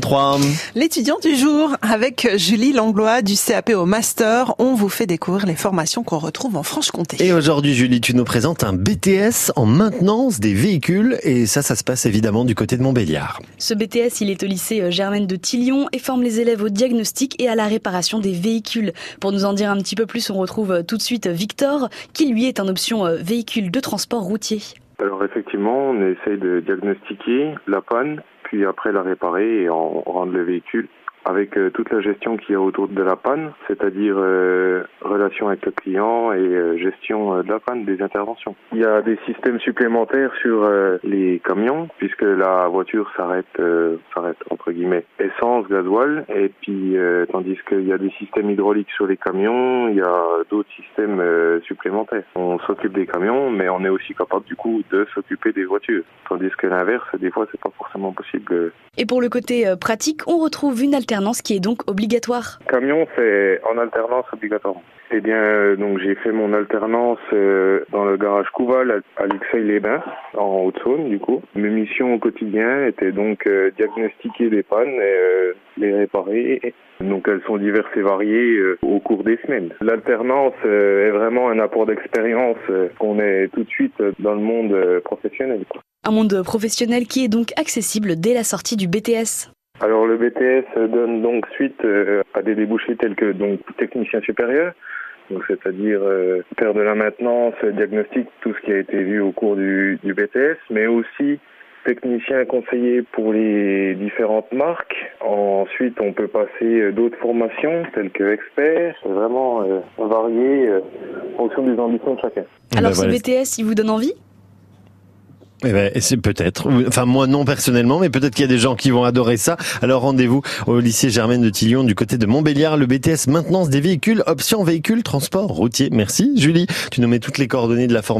3. L'étudiant du jour avec Julie Langlois du CAP au Master. On vous fait découvrir les formations qu'on retrouve en Franche-Comté. Et aujourd'hui, Julie, tu nous présentes un BTS en maintenance des véhicules et ça, ça se passe évidemment du côté de Montbéliard. Ce BTS, il est au lycée euh, Germaine de Tillion et forme les élèves au diagnostic et à la réparation des véhicules. Pour nous en dire un petit peu plus, on retrouve euh, tout de suite Victor, qui lui est en option euh, véhicule de transport routier. Alors effectivement, on essaye de diagnostiquer la panne puis après la réparer et en rendre le véhicule avec euh, toute la gestion qu'il y a autour de la panne, c'est-à-dire euh, relation avec le client et euh, gestion de la panne, des interventions. Il y a des systèmes supplémentaires sur les camions, puisque la voiture s'arrête, s'arrête entre guillemets, essence, gasoil, et puis tandis qu'il y a des systèmes hydrauliques sur les camions, il y a d'autres systèmes supplémentaires. On s'occupe des camions, mais on est aussi capable du coup de s'occuper des voitures, tandis que l'inverse, des fois, c'est pas forcément possible. Et pour le côté pratique, on retrouve une alternance alternance qui est donc obligatoire. Camion, c'est en alternance obligatoirement. Eh bien, euh, donc j'ai fait mon alternance euh, dans le garage Couval à Luxeuil-les-Bains, en Haute-Saône, du coup. Mes missions au quotidien étaient donc euh, diagnostiquer les pannes et les réparer. Donc elles sont diverses et variées au cours des semaines. L'alternance est vraiment un apport d'expérience qu'on est tout de suite dans le monde professionnel. Un monde professionnel qui est donc accessible dès la sortie du BTS. Alors le BTS donne donc suite euh, à des débouchés tels que donc technicien supérieur, donc c'est-à-dire euh, faire de la maintenance, diagnostic, tout ce qui a été vu au cours du, du BTS, mais aussi technicien conseiller pour les différentes marques. Ensuite, on peut passer d'autres formations telles que expert. C'est vraiment euh, varié en fonction des ambitions de chacun. Alors ce BTS, il vous donne envie? Eh ben, c'est peut-être. Enfin, moi non personnellement, mais peut-être qu'il y a des gens qui vont adorer ça. Alors rendez-vous au lycée Germaine de Tillion du côté de Montbéliard, le BTS maintenance des véhicules, option véhicule, transport routier. Merci Julie. Tu nous mets toutes les coordonnées de la formation.